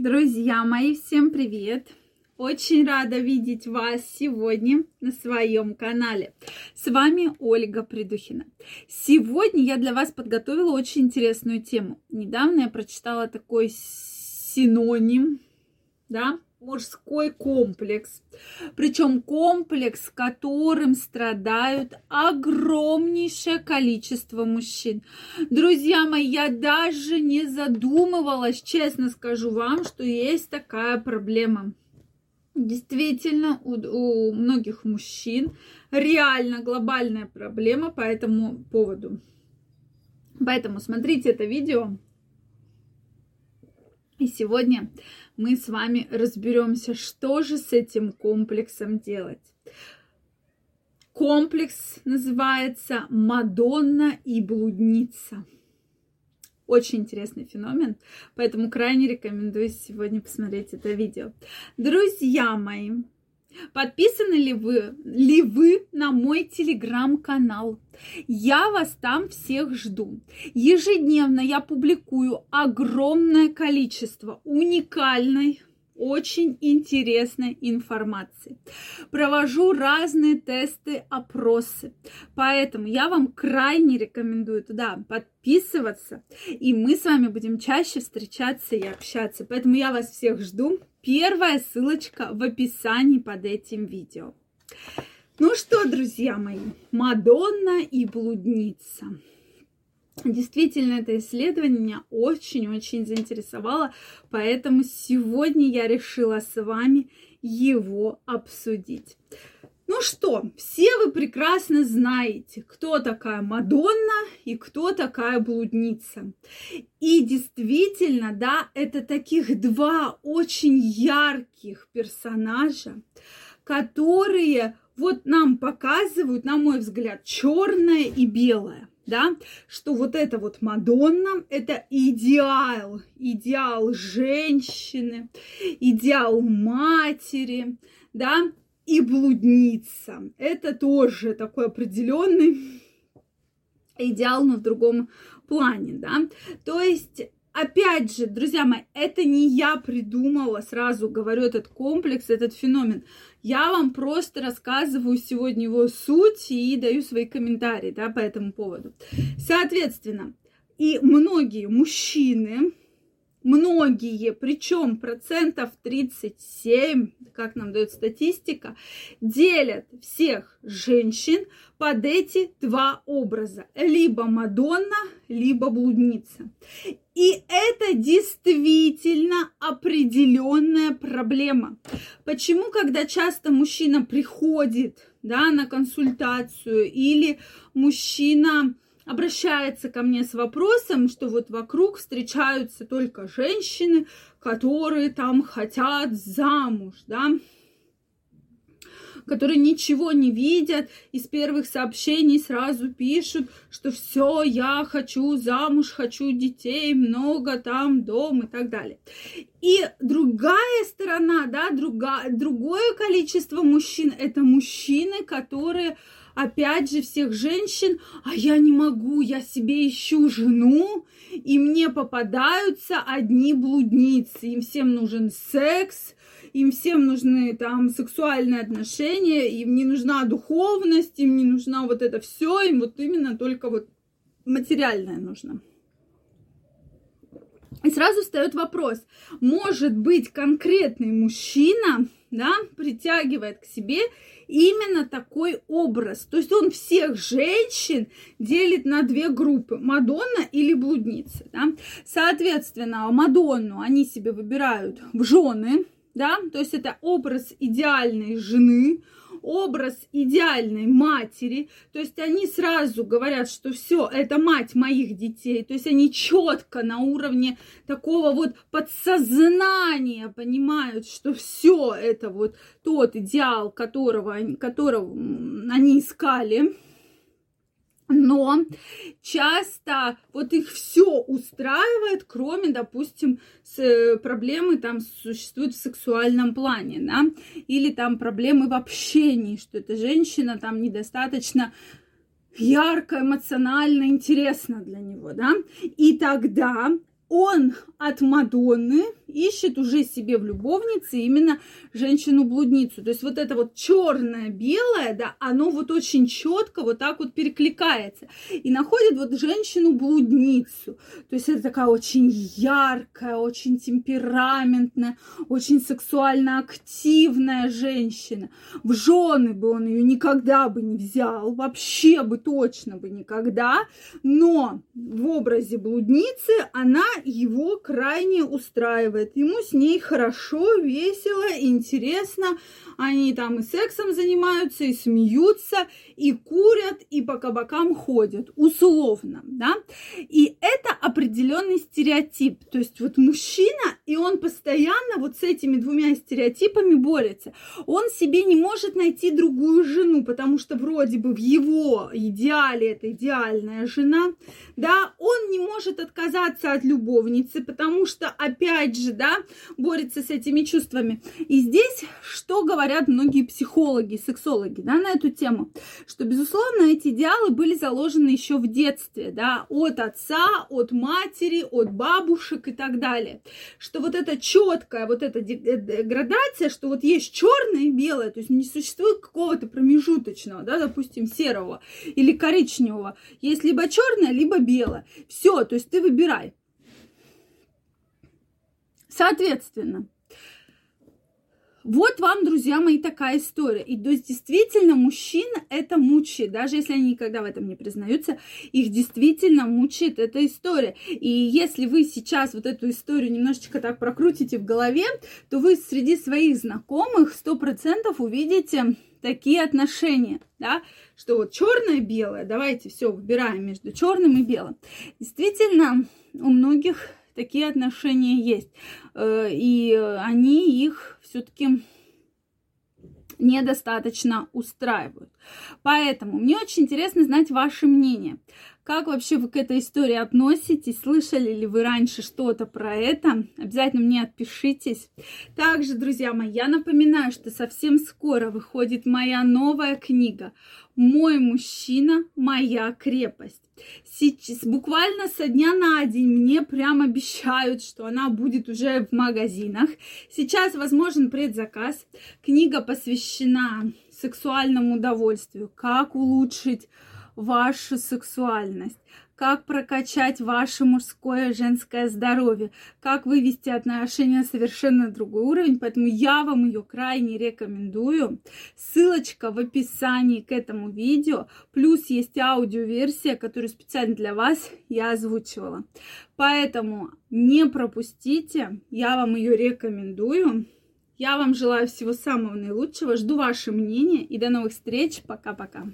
Друзья мои, всем привет! Очень рада видеть вас сегодня на своем канале. С вами Ольга Придухина. Сегодня я для вас подготовила очень интересную тему. Недавно я прочитала такой синоним, да, мужской комплекс. Причем комплекс, которым страдают огромнейшее количество мужчин. Друзья мои, я даже не задумывалась, честно скажу вам, что есть такая проблема. Действительно, у, у многих мужчин реально глобальная проблема по этому поводу. Поэтому смотрите это видео. И сегодня мы с вами разберемся, что же с этим комплексом делать. Комплекс называется Мадонна и блудница. Очень интересный феномен, поэтому крайне рекомендую сегодня посмотреть это видео. Друзья мои, Подписаны ли вы, ли вы на мой телеграм-канал? Я вас там всех жду. Ежедневно я публикую огромное количество уникальной очень интересной информации. Провожу разные тесты, опросы. Поэтому я вам крайне рекомендую туда подписываться. И мы с вами будем чаще встречаться и общаться. Поэтому я вас всех жду. Первая ссылочка в описании под этим видео. Ну что, друзья мои, Мадонна и блудница. Действительно, это исследование меня очень-очень заинтересовало, поэтому сегодня я решила с вами его обсудить. Ну что, все вы прекрасно знаете, кто такая Мадонна и кто такая блудница. И действительно, да, это таких два очень ярких персонажа, которые вот нам показывают, на мой взгляд, черное и белое да, что вот это вот Мадонна, это идеал, идеал женщины, идеал матери, да, и блудница. Это тоже такой определенный идеал, но в другом плане, да. То есть опять же, друзья мои, это не я придумала, сразу говорю, этот комплекс, этот феномен. Я вам просто рассказываю сегодня его суть и даю свои комментарии да, по этому поводу. Соответственно, и многие мужчины, многие, причем процентов 37, как нам дает статистика, делят всех женщин под эти два образа. Либо Мадонна, либо блудница. И это действительно определенная проблема. Почему, когда часто мужчина приходит да, на консультацию или мужчина обращается ко мне с вопросом, что вот вокруг встречаются только женщины, которые там хотят замуж, да, которые ничего не видят, из первых сообщений сразу пишут, что все, я хочу замуж, хочу детей, много там, дом и так далее. И другая сторона, да, друга, другое количество мужчин, это мужчины, которые опять же, всех женщин, а я не могу, я себе ищу жену, и мне попадаются одни блудницы, им всем нужен секс, им всем нужны там сексуальные отношения, им не нужна духовность, им не нужна вот это все, им вот именно только вот материальное нужно. И сразу встает вопрос, может быть конкретный мужчина, да, притягивает к себе именно такой образ. То есть он всех женщин делит на две группы, Мадонна или блудница. Да? Соответственно, Мадонну они себе выбирают в жены, да, то есть это образ идеальной жены, образ идеальной матери, то есть они сразу говорят, что все, это мать моих детей, то есть они четко на уровне такого вот подсознания понимают, что все это вот тот идеал, которого, которого они искали, но часто вот их все устраивает, кроме, допустим, с э, проблемы там существуют в сексуальном плане, да, или там проблемы в общении, что эта женщина там недостаточно ярко, эмоционально интересна для него, да, и тогда он от Мадонны ищет уже себе в любовнице именно женщину-блудницу. То есть вот это вот черное-белое, да, оно вот очень четко вот так вот перекликается. И находит вот женщину-блудницу. То есть это такая очень яркая, очень темпераментная, очень сексуально активная женщина. В жены бы он ее никогда бы не взял, вообще бы точно бы никогда. Но в образе блудницы она его крайне устраивает. Ему с ней хорошо, весело, интересно. Они там и сексом занимаются, и смеются, и курят, и по кабакам ходят, условно, да. И это определенный стереотип. То есть вот мужчина, и он постоянно вот с этими двумя стереотипами борется. Он себе не может найти другую жену, потому что вроде бы в его идеале это идеальная жена, да, он не может отказаться от любовницы, потому что, опять же, да, борется с этими чувствами. И здесь что говорят многие психологи, сексологи, да, на эту тему, что, безусловно, эти идеалы были заложены еще в детстве, да, от отца, от матери, от бабушек и так далее. Что вот эта четкая вот эта э, градация, что вот есть черное и белое, то есть не существует какого-то промежуточного, да, допустим, серого или коричневого. Есть либо черное, либо белое. Все, то есть ты выбирай. Соответственно, вот вам, друзья мои, такая история. И то есть действительно мужчин это мучает, даже если они никогда в этом не признаются, их действительно мучает эта история. И если вы сейчас вот эту историю немножечко так прокрутите в голове, то вы среди своих знакомых сто процентов увидите такие отношения, да, что вот черное белое, давайте все выбираем между черным и белым. Действительно, у многих такие отношения есть. Э, и они их все-таки недостаточно устраивают. Поэтому мне очень интересно знать ваше мнение. Как вообще вы к этой истории относитесь? Слышали ли вы раньше что-то про это? Обязательно мне отпишитесь. Также, друзья мои, я напоминаю, что совсем скоро выходит моя новая книга «Мой мужчина, моя крепость». Сейчас, буквально со дня на день мне прям обещают, что она будет уже в магазинах. Сейчас возможен предзаказ. Книга посвящена сексуальному удовольствию, как улучшить вашу сексуальность, как прокачать ваше мужское и женское здоровье, как вывести отношения на совершенно другой уровень. Поэтому я вам ее крайне рекомендую. Ссылочка в описании к этому видео. Плюс есть аудиоверсия, которую специально для вас я озвучивала. Поэтому не пропустите, я вам ее рекомендую. Я вам желаю всего самого наилучшего, жду ваше мнение и до новых встреч. Пока-пока.